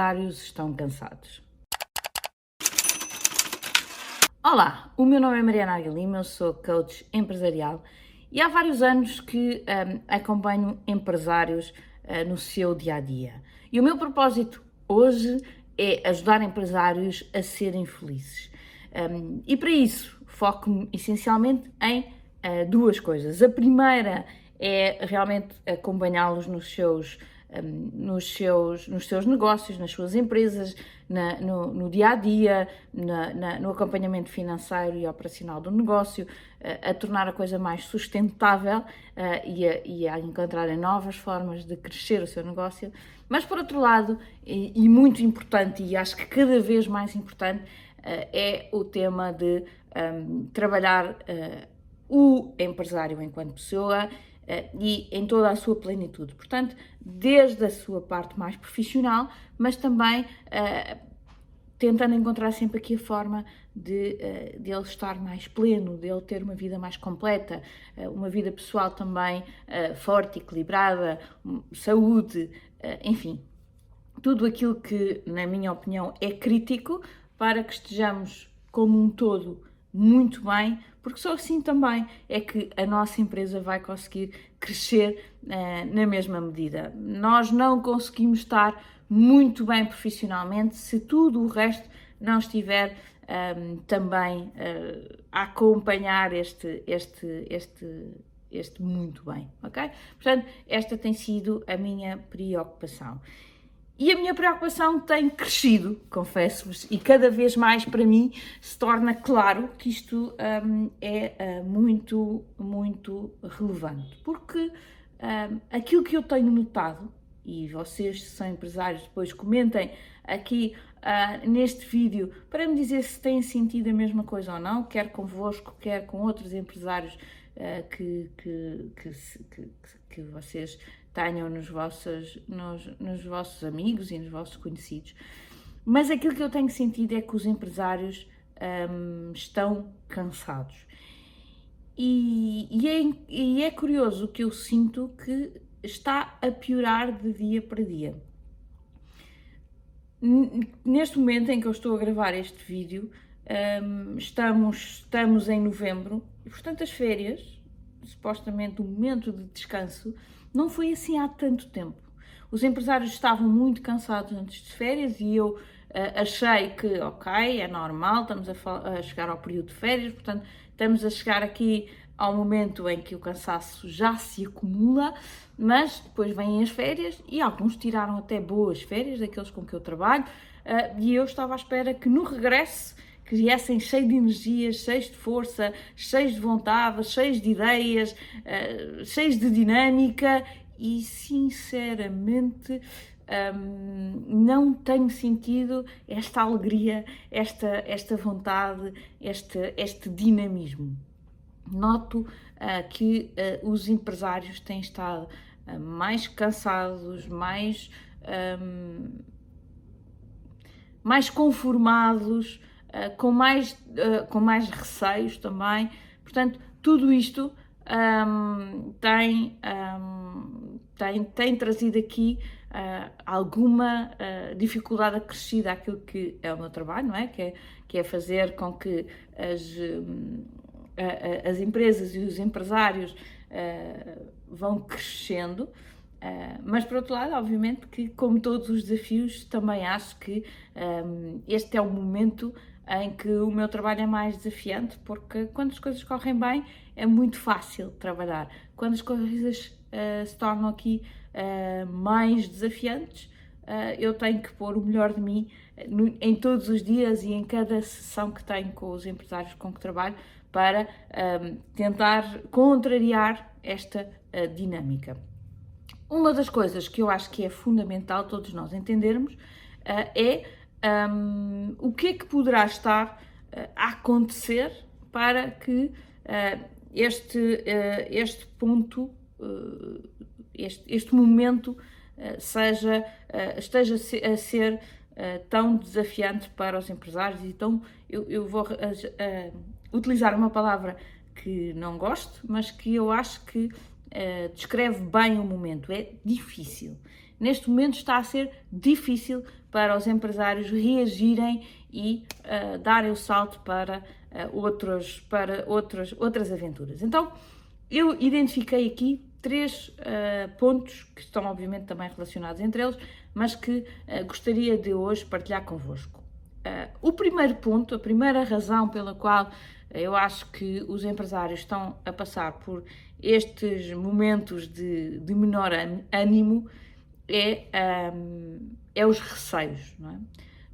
empresários estão cansados. Olá, o meu nome é Mariana Aguilima, eu sou coach empresarial e há vários anos que um, acompanho empresários uh, no seu dia a dia. E o meu propósito hoje é ajudar empresários a serem felizes. Um, e para isso foco-me essencialmente em uh, duas coisas. A primeira é realmente acompanhá-los nos seus nos, seus, nos seus negócios, nas suas empresas, na, no, no, dia a dia, na, na, no acompanhamento financeiro e operacional do negócio, uh, a tornar a coisa mais sustentável uh, e, a, e a encontrarem novas formas de crescer o seu negócio. Mas, por outro lado, e, e muito importante, e acho que cada vez mais importante, uh, é o tema de um, trabalhar o empresário enquanto pessoa eh, e em toda a sua plenitude. Portanto, desde a sua parte mais profissional, mas também uh, tentando encontrar sempre aqui a forma de, uh, de ele estar mais pleno, de ele ter uma vida mais completa, uma vida pessoal também forte, equilibrada, um, saúde, enfim, tudo aquilo que, na minha opinião, é crítico para que estejamos como um todo muito bem, porque só assim também é que a nossa empresa vai conseguir crescer uh, na mesma medida. Nós não conseguimos estar muito bem profissionalmente se tudo o resto não estiver um, ehm, também uh, a acompanhar este, este, este, este muito bem, ok? Portanto, esta tem sido a minha preocupação. E a minha preocupação tem crescido, confesso-vos, e cada vez mais para mim se torna claro que isto um, é uh, muito, muito relevante. Porque um, aquilo que eu tenho notado, e vocês, se são empresários, depois comentem aqui uh, neste vídeo para me dizer se têm sentido a mesma coisa ou não, quer convosco, quer com outros empresários uh, que, que, que, que, que vocês tenham nos vossos, nos, nos vossos amigos e nos vossos conhecidos. Mas aquilo que eu tenho sentido é que os empresários um, estão cansados. E, e, é, e é curioso que eu sinto que está a piorar de dia para dia. Neste momento em que eu estou a gravar este vídeo, um, estamos, estamos em novembro e, portanto, as férias, supostamente o momento de descanso, não foi assim há tanto tempo. Os empresários estavam muito cansados antes de férias e eu uh, achei que, ok, é normal, estamos a, a, chegar ao período de férias, portanto, estamos a chegar aqui ao momento em que o cansaço já se acumula, mas depois vêm as férias e alguns tiraram até boas férias, daqueles com que eu trabalho, uh, e eu estava à espera que no regresso que viessem cheios de energias, cheios de força, cheios de vontade, cheios de ideias, uh, cheios de dinâmica e sinceramente um, não tenho sentido esta alegria, esta, esta vontade, este, este dinamismo. Noto uh, que uh, os empresários têm estado uh, mais cansados, mais, um, mais conformados, eh, com, mais, uh, com mais receios também. Portanto, tudo isto um, tem, um, tem, tem trazido aqui uh, alguma dificuldade acrescida àquilo que é o meu trabalho, não é? Que é, que é fazer com que as, um, as empresas e os empresários vão crescendo. Uh, mas por outro lado, obviamente que, como todos os desafios, também acho que um, este é o momento em que o meu trabalho é mais desafiante, porque quando as coisas correm bem é muito fácil trabalhar. Quando as coisas uh, se tornam aqui uh, mais desafiantes, uh, eu tenho que pôr o melhor de mim em todos os dias e em cada sessão que tenho com os empresários com que trabalho para um, tentar contrariar esta dinâmica. Uma das coisas que eu acho que é fundamental todos nós entendermos é um, o que é que poderá estar uh, a acontecer para que uh, este, uh, este ponto, este, este momento seja, esteja a ser tão desafiante para os empresários. Então, eu, eu vou utilizar uma palavra que não gosto, mas que eu acho que descreve bem o momento. É difícil. Neste momento está a ser difícil para os empresários reagirem e uh, darem o salto para, uh, outros, para outros, outras aventuras. Então, eu identifiquei aqui três uh, pontos que estão, obviamente, também relacionados entre eles, mas que gostaria de hoje partilhar convosco. o primeiro ponto, a primeira razão pela qual eu acho que os empresários estão a passar por estes momentos de, de menor ânimo é, um, é os receios. É?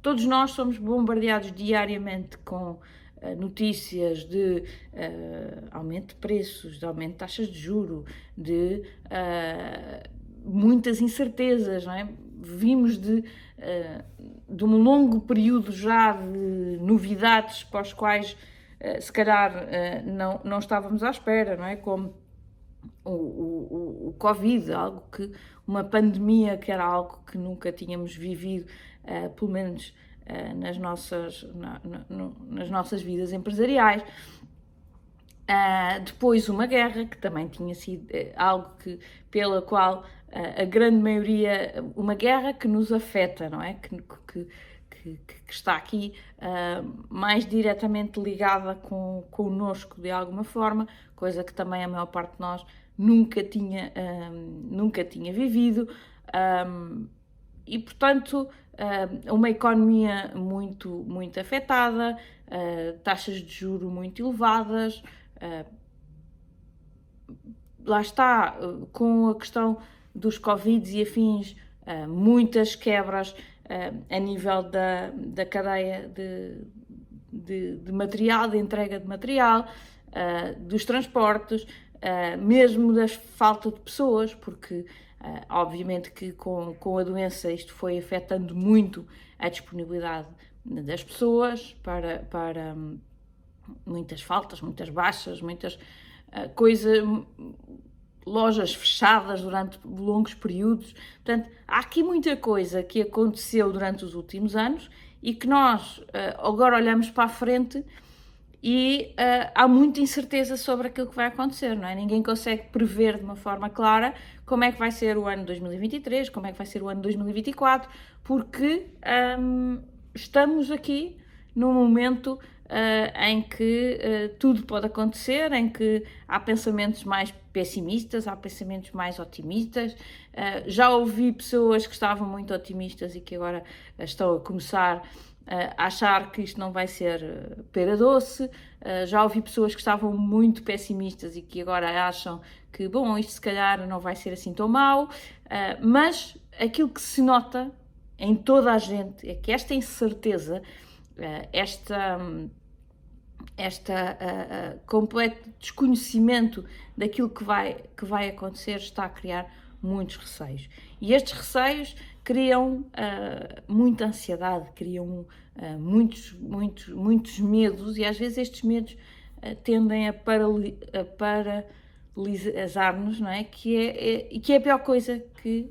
Todos nós somos bombardeados diariamente com uh, notícias de uh, aumento de preços, de aumento de taxas de juro, de uh, muitas incertezas. Não é? Vimos de, de um longo período já de novidades para os quais se calhar não, não estávamos à espera, não é? Como o, o, Covid, algo que, uma pandemia que era algo que nunca tínhamos vivido, uh, pelo menos uh, nas, nossas, na, na, nas nossas vidas empresariais. Uh, depois uma guerra, que também tinha sido algo que, pela qual a grande maioria, uma guerra que nos afeta, não é? Que, que, que, que está aqui mais diretamente ligada com, connosco de alguma forma, coisa que também a maior parte de nós nunca tinha, um, nunca tinha vivido. Um, e, portanto, uh, uma economia muito, muito afetada, uh, taxas de juro muito elevadas. Uh, lá está, com a questão dos Covid e afins, muitas quebras a nível da, da cadeia de, de, de material, de entrega de material, dos transportes, uh, mesmo da falta de pessoas, porque obviamente que com, com a doença isto foi afetando muito a disponibilidade das pessoas para, para um, muitas faltas, muitas baixas, muitas coisas, lojas fechadas durante longos períodos. Portanto, há aqui muita coisa que aconteceu durante os últimos anos e que nós agora olhamos para a frente e uh, há muita incerteza sobre aquilo que vai acontecer, não é? Ninguém consegue prever de uma forma clara como é que vai ser o ano 2023, como é que vai ser o ano 2024, porque um, estamos aqui num momento uh, em que uh, tudo pode acontecer, em que há pensamentos mais pessimistas, há pensamentos mais otimistas. já ouvi pessoas que estavam muito otimistas e que agora estão a começar uh, achar que isto não vai ser uh, pera doce. Uh, já ouvi pessoas que estavam muito pessimistas e que agora acham que, bom, isto se calhar não vai ser assim tão mau, uh, mas aquilo que se nota em toda a gente é que esta incerteza, esta. Um, esta uh, uh, completo desconhecimento daquilo que vai, que vai acontecer está a criar muitos receios. E estes receios criam uh, muita ansiedade, criam muitos, muitos, muitos medos e às vezes estes medos tendem a, parali a paralisar-nos, não é? Que é, é, que é a pior coisa que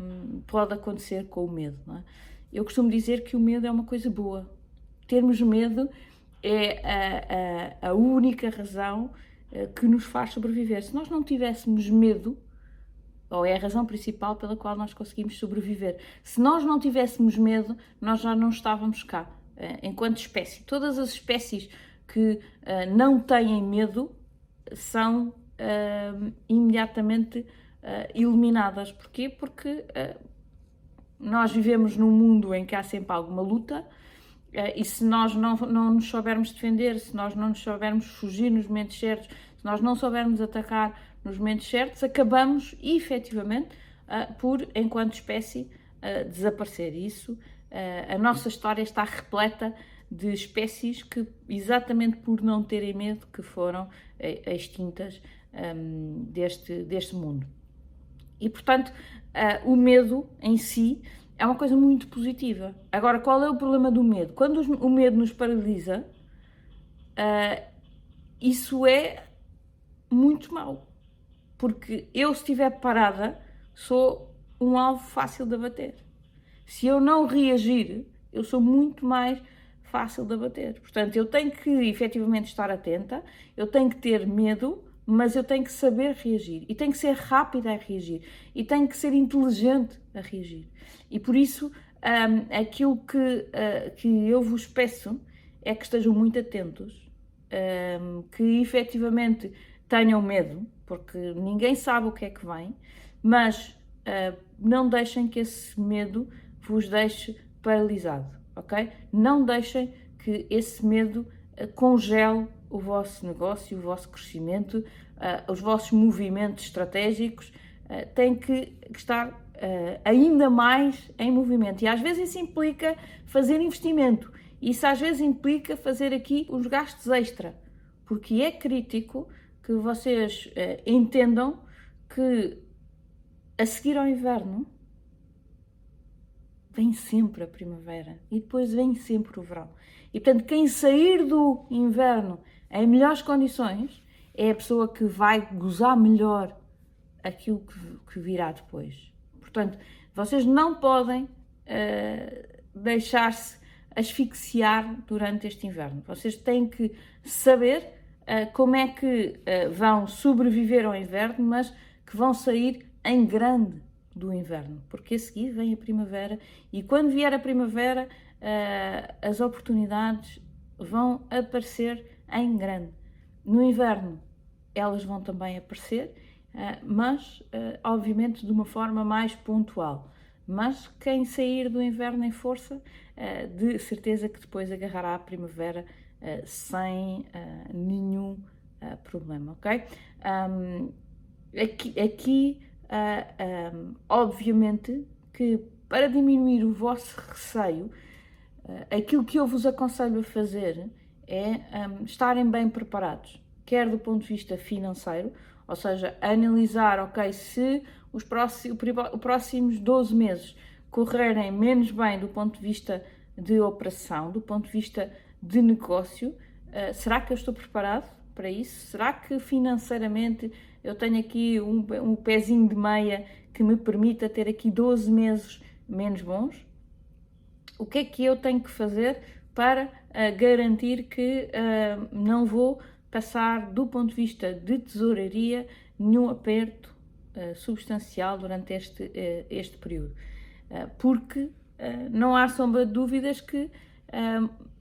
um, pode acontecer com o medo, não é? Eu costumo dizer que o medo é uma coisa boa. Termos medo é a, a, a única razão que nos faz sobreviver. Se nós não tivéssemos medo, ou é a razão principal pela qual nós conseguimos sobreviver. Se nós não tivéssemos medo, nós já não estávamos cá, eh, enquanto espécie. Todas as espécies que uh, não têm medo são imediatamente eliminadas. Porquê? Porque nós vivemos num mundo em que há sempre alguma luta. E se nós não, não nos soubermos defender, se nós não nos soubermos fugir nos momentos certos, se nós não soubermos atacar nos momentos certos, acabamos efetivamente uh, por, enquanto espécie, uh, desaparecer. Isso, a nossa história está repleta de espécies que, exatamente por não terem medo, que foram extintas um, deste, deste mundo. E, portanto, o medo em si é uma coisa muito positiva. Agora, qual é o problema do medo? Quando o medo nos paralisa, isso é muito mau porque eu, se estiver parada, sou um alvo fácil de abater. Se eu não reagir, eu sou muito mais fácil de abater. Portanto, eu tenho que efetivamente estar atenta, eu tenho que ter medo, mas eu tenho que saber reagir e tenho que ser rápida a reagir e tenho que ser inteligente a reagir. E por isso, um, aquilo que, uh, que eu vos peço é que estejam muito atentos, um, que efetivamente tenham medo, porque ninguém sabe o que é que vem, mas uh, não deixem que esse medo vos deixe paralisado, ok? Não deixem que esse medo uh, congele o vosso negócio, o vosso crescimento, uh, os vossos movimentos estratégicos, uh, têm que estar uh, ainda mais em movimento. E às vezes isso implica fazer investimento, isso às vezes implica fazer aqui os gastos extra, porque é crítico que vocês entendam que a seguir ao inverno vem sempre a primavera e depois vem sempre o verão. E portanto, quem sair do inverno em melhores condições, é a pessoa que vai gozar melhor aquilo que, que virá depois. Portanto, vocês não podem uh, deixar-se asfixiar durante este inverno. Vocês têm que saber uh, como é que uh, vão sobreviver ao inverno, mas que vão sair em grande do inverno, porque a seguir vem a primavera e quando vier a primavera, as oportunidades vão aparecer em grande. No inverno, elas vão também aparecer, eh, mas eh, obviamente de uma forma mais pontual. Mas quem sair do inverno em força, eh, de certeza que depois agarrará a primavera sem nenhum problema, ok? aqui, aqui obviamente, que para diminuir o vosso receio, aquilo que eu vos aconselho a fazer é um, estarem bem preparados, quer do ponto de vista financeiro, ou seja, analisar, ok, se os próximos, próximos 12 meses correrem menos bem do ponto de vista de operação, do ponto de vista de negócio, uh, será que eu estou preparado para isso? Será que financeiramente eu tenho aqui um, um pezinho de meia que me permita ter aqui 12 meses menos bons? O que é que eu tenho que fazer para uh, garantir que uh, não vou passar, do ponto de vista de tesouraria, nenhum aperto uh, substancial durante este, este período. porque não há sombra de dúvidas que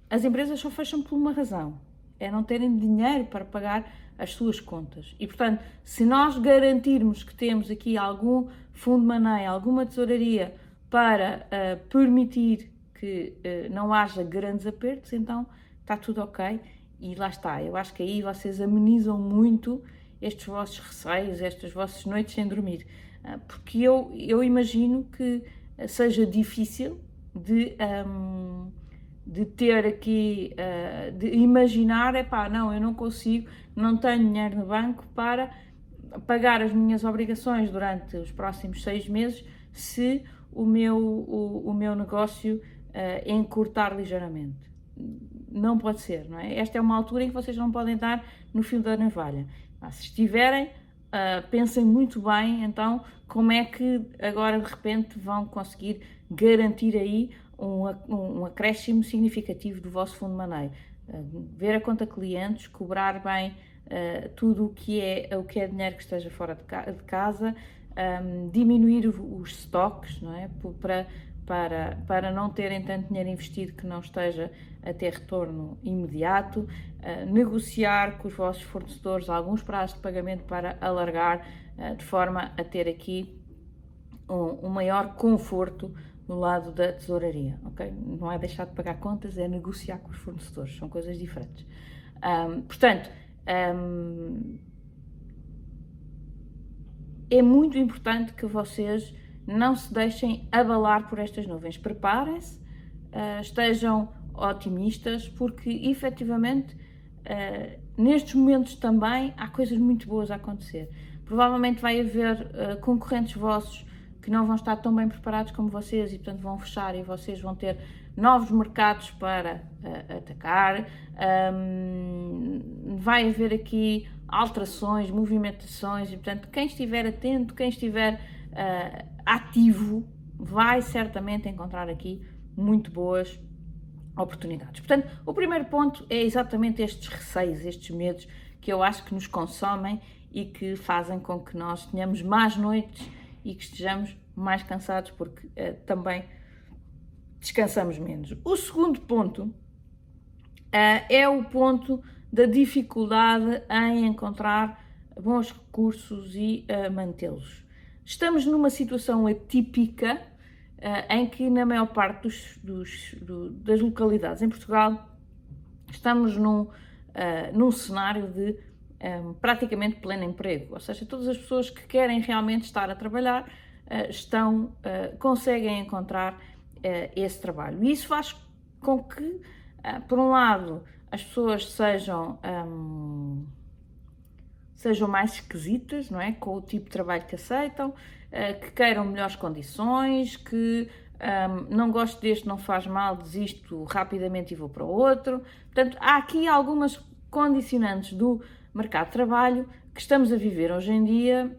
as empresas só fecham por uma razão: é não terem dinheiro para pagar as suas contas. E, portanto, se nós garantirmos que temos aqui algum fundo de maneira, alguma tesouraria para uh, permitir que uh, não haja grandes apertos, então está tudo ok. E lá está, eu acho que aí vocês amenizam muito estes vossos receios, estas vossas noites sem dormir. Uh, porque eu, eu imagino que seja difícil de, um, de ter aqui, uh, de imaginar, é pá, não, eu não consigo, não tenho dinheiro no banco para pagar as minhas obrigações durante os próximos seis meses se o meu, o, o meu negócio uh, encurtar ligeiramente. Não pode ser, não é? Esta é uma altura em que vocês não podem estar no fio da navalha. Ah, se estiverem, uh, pensem muito bem, então, como é que agora de repente vão conseguir garantir aí um, um acréscimo significativo do vosso fundo de maneio. Uh, ver a conta clientes, cobrar bem uh, tudo o que, é, o que é dinheiro que esteja fora de, ca de casa, um, diminuir os estoques, não é? Para para, para não terem tanto dinheiro investido que não esteja a ter retorno imediato, uh, negociar com os vossos fornecedores alguns prazos de pagamento para alargar, uh, de forma a ter aqui um, um, maior conforto no lado da tesouraria, ok? Não é deixar de pagar contas, é negociar com os fornecedores, são coisas diferentes. Um, portanto, um, é muito importante que vocês não se deixem abalar por estas nuvens. Preparem-se, uh, estejam otimistas, porque efetivamente uh, nestes momentos também há coisas muito boas a acontecer. Provavelmente vai haver uh, concorrentes vossos que não vão estar tão bem preparados como vocês e, portanto, vão fechar e vocês vão ter novos mercados para atacar. Um, vai haver aqui alterações, movimentações e, portanto, quem estiver atento, quem estiver uh, ativo, vai certamente encontrar aqui muito boas oportunidades. Portanto, o primeiro ponto é exatamente estes receios, estes medos que eu acho que nos consomem e que fazem com que nós tenhamos mais noites e que estejamos mais cansados, porque uh, também descansamos menos. O segundo ponto uh, é o ponto da dificuldade em encontrar bons recursos e uh, mantê-los. Estamos numa situação atípica uh, em que, na maior parte dos, dos, do, das localidades em Portugal, estamos num, uh, num cenário de um, praticamente pleno emprego, ou seja, todas as pessoas que querem realmente estar a trabalhar estão, conseguem encontrar esse trabalho. E isso faz com que, por um lado, as pessoas sejam. Um, sejam mais esquisitas, não é? Com o tipo de trabalho que aceitam, eh, que queiram melhores condições, que um, não gosto deste, não faz mal, desisto rapidamente e vou para outro. Portanto, há aqui algumas condicionantes do mercado de trabalho que estamos a viver hoje em dia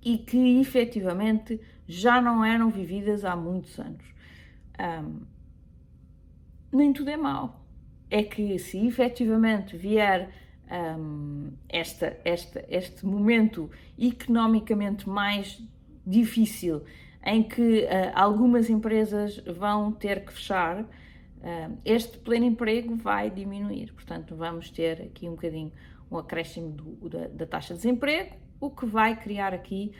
e que efetivamente já não eram vividas há muitos anos. Um, nem tudo é mau. É que se efetivamente vier um, esta, esta, este momento economicamente mais difícil em que uh, algumas empresas vão ter que fechar, uh, este pleno emprego vai diminuir. Portanto, vamos ter aqui um bocadinho um acréscimo do, da, da, taxa de desemprego, o que vai criar aqui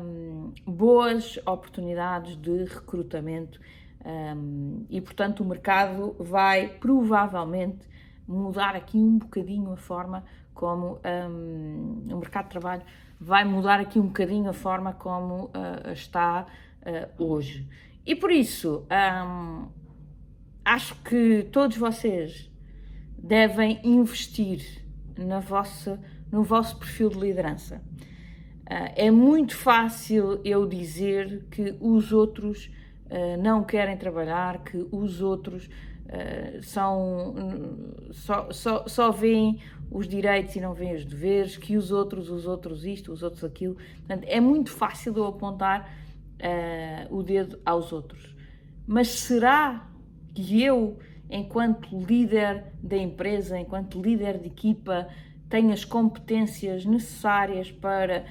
um, boas oportunidades de recrutamento um, e, portanto, o mercado vai provavelmente mudar aqui um bocadinho a forma como um, o mercado de trabalho vai mudar aqui um bocadinho a forma como uh, está uh, hoje. E por isso, um, acho que todos vocês devem investir na vossa, no vosso perfil de liderança. Uh, é muito fácil eu dizer que os outros não querem trabalhar, que os outros eh, são só, só, só veem os direitos e não veem os deveres, que os outros, os outros isto, os outros aquilo. Portanto, é muito fácil eu apontar uh, o dedo aos outros. Mas será que eu, enquanto líder da empresa, enquanto líder de equipa, tenho as competências necessárias para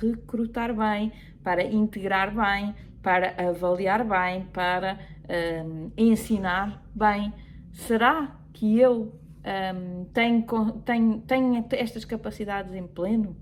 recrutar bem, para integrar bem, para avaliar bem, para um, ensinar bem. Será que eu um, tenho, tenho, tenho estas capacidades em pleno?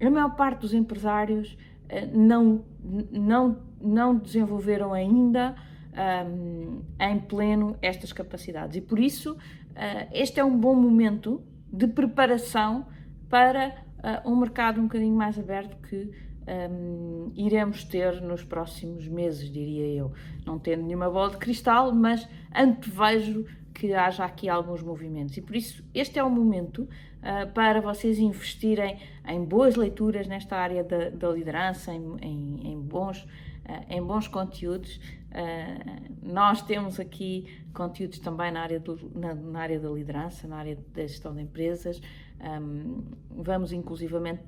A maior parte dos empresários uh, não, não, não desenvolveram ainda um, em pleno estas capacidades e por isso uh, este é um bom momento de preparação para uh, um mercado um bocadinho mais aberto que um, iremos ter nos próximos meses, diria eu. Não tendo nenhuma bola de cristal, mas antevejo que haja aqui alguns movimentos. E por isso, este é o momento uh, para vocês investirem em boas leituras nesta área da, da liderança, em, em, em bons, uh, em bons conteúdos. Uh, nós temos aqui conteúdos também na área, do, na, na, área da liderança, na área da gestão de empresas. Um, vamos inclusivamente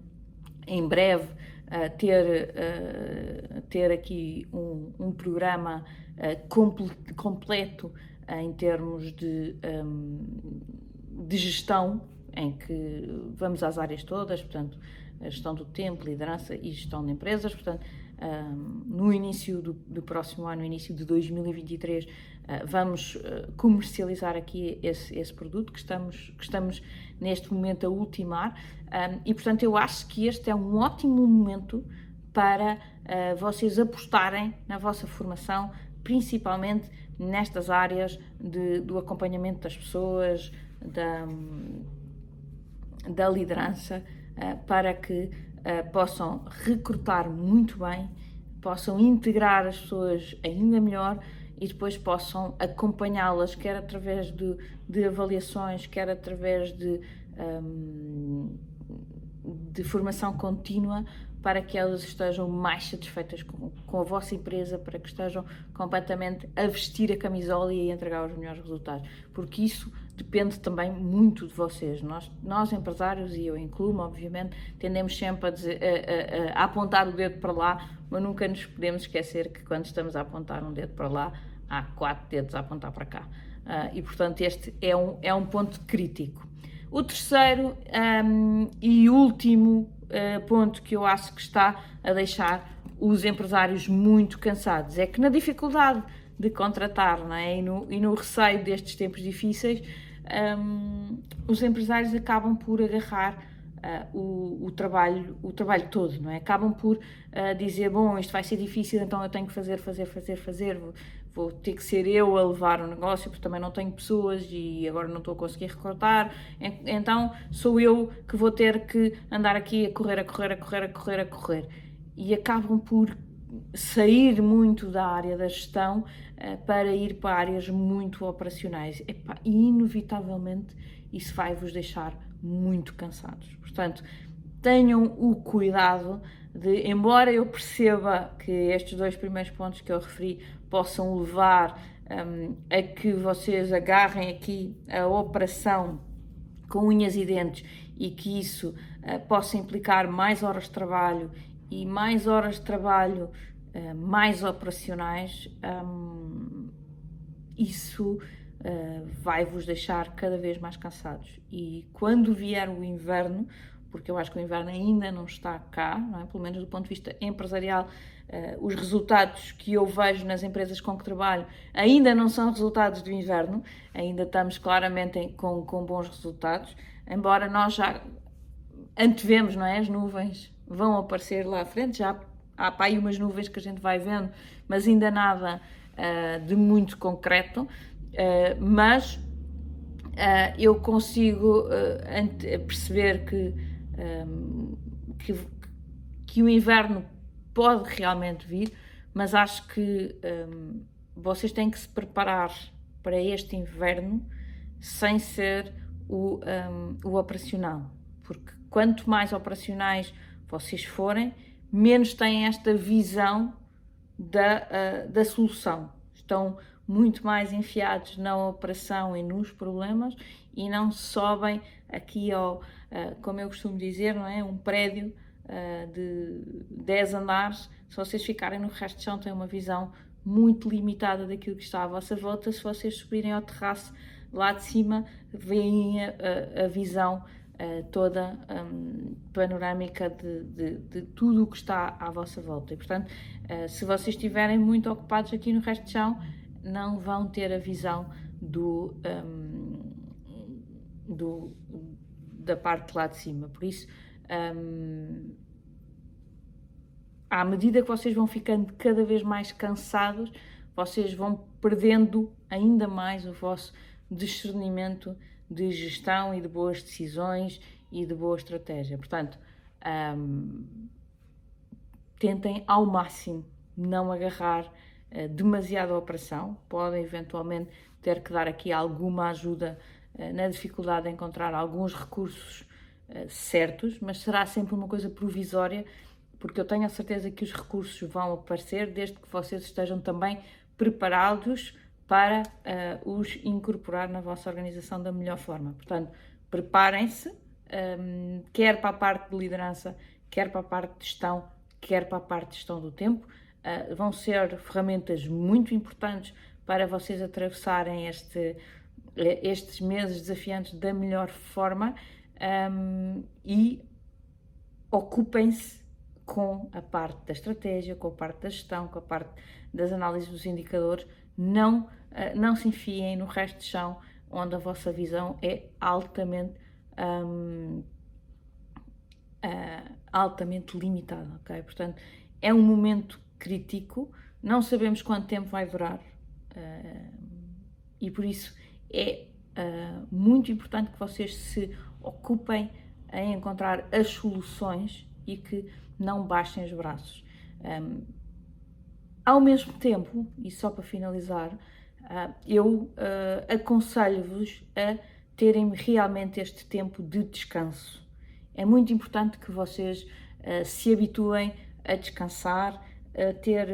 em breve ter, uh, ter aqui um, um programa comple completo em termos de, um, de gestão, em que vamos às áreas todas, portanto, gestão do tempo, liderança e gestão de empresas, portanto, no início do, do, próximo ano, no início de 2023, uh, vamos uh, comercializar aqui esse, esse, produto que estamos, que estamos neste momento a ultimar. Um, e, portanto, eu acho que este é um ótimo momento para uh, vocês apostarem na vossa formação, principalmente nestas áreas de, do acompanhamento das pessoas, da, da liderança, para que uh, possam recrutar muito bem, possam integrar as pessoas ainda melhor e depois possam acompanhá-las, quer através de, de, avaliações, quer através de, um, de formação contínua, para que elas estejam mais satisfeitas com, com, a vossa empresa, para que estejam completamente a vestir a camisola e a entregar os melhores resultados. Porque isso depende também muito de vocês. Nós, nós empresários, e eu incluo-me, obviamente, tendemos sempre a, dizer, a, a, a, apontar o dedo para lá, mas nunca nos podemos esquecer que quando estamos a apontar um dedo para lá, há quatro dedos a apontar para cá. Uh, e, portanto, este é um, é um ponto crítico. O terceiro um, e último uh, ponto que eu acho que está a deixar os empresários muito cansados é que na dificuldade de contratar não é? e, no, e no receio destes tempos difíceis, um, os empresários acabam por agarrar uh, o, o, trabalho, o trabalho todo, não é? Acabam por uh, dizer, bom, isto vai ser difícil, então eu tenho que fazer, fazer, fazer, fazer, vou, vou, ter que ser eu a levar o negócio, porque também não tenho pessoas e agora não estou a conseguir recortar, então sou eu que vou ter que andar aqui a correr, a correr, a correr, a correr, a correr. E acabam por sair muito da área da gestão uh, para ir para áreas muito operacionais. e inevitavelmente isso vai vos deixar muito cansados. Portanto, tenham o cuidado de, embora eu perceba que estes dois primeiros pontos que eu referi possam levar um, a que vocês agarrem aqui a operação com unhas e dentes e que isso uh, possa implicar mais horas de trabalho e mais horas de trabalho uh, mais operacionais, um, isso uh, vai vos deixar cada vez mais cansados. E quando vier o inverno, porque eu acho que o inverno ainda não está cá, não é? pelo menos do ponto de vista empresarial, uh, os resultados que eu vejo nas empresas com que trabalho ainda não são resultados do inverno, ainda estamos claramente em, com, com bons resultados, embora nós já antevemos, não é? As nuvens vão aparecer lá à frente, já há para aí umas nuvens que a gente vai vendo, mas ainda nada uh, de muito concreto, uh, mas uh, eu consigo perceber que, um, que, que, o inverno pode realmente vir, mas acho que um, vocês têm que se preparar para este inverno sem ser o, um, o operacional, porque quanto mais operacionais vocês forem, menos têm esta visão da, uh, da solução. Estão muito mais enfiados na operação e nos problemas e não sobem aqui ao, uh, como eu costumo dizer, não é? Um prédio uh, de 10 andares, se vocês ficarem no resto de chão, têm uma visão muito limitada daquilo que está à vossa volta. Se vocês subirem ao terraço lá de cima, veem a, a, a visão uh, toda um, panorâmica de, de, de, tudo o que está à vossa volta. E, portanto, uh, se vocês estiverem muito ocupados aqui no resto de chão, não vão ter a visão do, um, do da parte lá de cima. Por isso, um, à medida que vocês vão ficando cada vez mais cansados, vocês vão perdendo ainda mais o vosso discernimento de gestão e de boas decisões e de boa estratégia. Portanto, um, tentem ao máximo não agarrar uh, demasiado a operação, podem eventualmente ter que dar aqui alguma ajuda uh, na dificuldade de encontrar alguns recursos uh, certos, mas será sempre uma coisa provisória, porque eu tenho a certeza que os recursos vão aparecer desde que vocês estejam também preparados para uh, os incorporar na vossa organização da melhor forma. Portanto, preparem-se, um, ehm, quer para a parte de liderança, quer para a parte de gestão, quer para a parte de gestão do tempo. Uh, vão ser ferramentas muito importantes para vocês atravessarem este, eh, estes meses desafiantes da melhor forma um, ehm, e ocupem-se com a parte da estratégia, com a parte da gestão, com a parte das análises dos indicadores, não, eh, não se enfiem no resto de chão, onde a vossa visão é altamente, um, uh, eh, altamente limitada, ok? Portanto, é um momento crítico, não sabemos quanto tempo vai durar uh, e por isso é uh, muito importante que vocês se ocupem em encontrar as soluções e que não baixem os braços. Um, ao mesmo tempo, e só para finalizar, uh, eu uh, aconselho-vos a terem realmente este tempo de descanso. É muito importante que vocês uh, se habituem a descansar, a ter,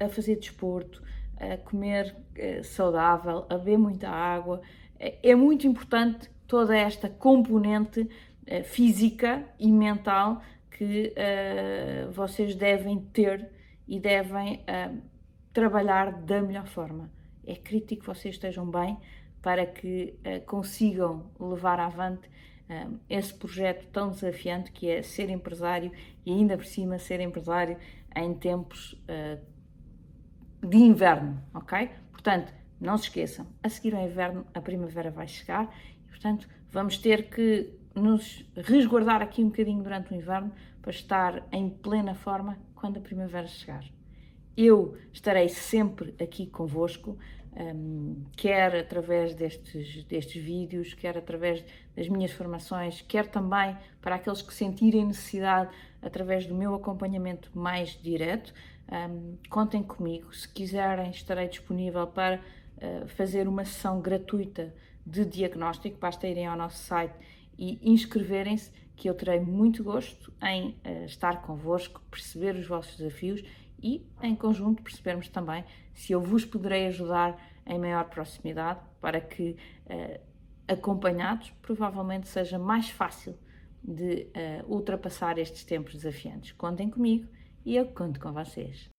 a fazer desporto, a comer saudável, a beber muita água. É muito importante toda esta componente física e mental que vocês devem ter e devem uh, trabalhar da melhor forma. É crítico que vocês estejam bem para que uh, consigam levar avante uh, esse projeto tão desafiante que é ser empresário e ainda por cima ser empresário em tempos uh, de inverno, ok? Portanto, não se esqueçam, a seguir ao inverno a primavera vai chegar e, portanto, vamos ter que nos resguardar aqui um bocadinho durante o inverno para estar em plena forma quando a primavera chegar. Eu estarei sempre aqui convosco, um, quer através destes, destes vídeos, quer através das minhas formações, quer também para aqueles que sentirem necessidade através do meu acompanhamento mais direto. Um, contem comigo, se quiserem, estarei disponível para uh, fazer uma sessão gratuita de diagnóstico. Basta irem ao nosso site e inscreverem-se, que eu terei muito gosto em uh, estar convosco, perceber os vossos desafios e, em conjunto, percebermos também se eu vos poderei ajudar em maior proximidade para que, uh, acompanhados, provavelmente seja mais fácil de uh, ultrapassar estes tempos desafiantes. Contem comigo e eu conto com vocês.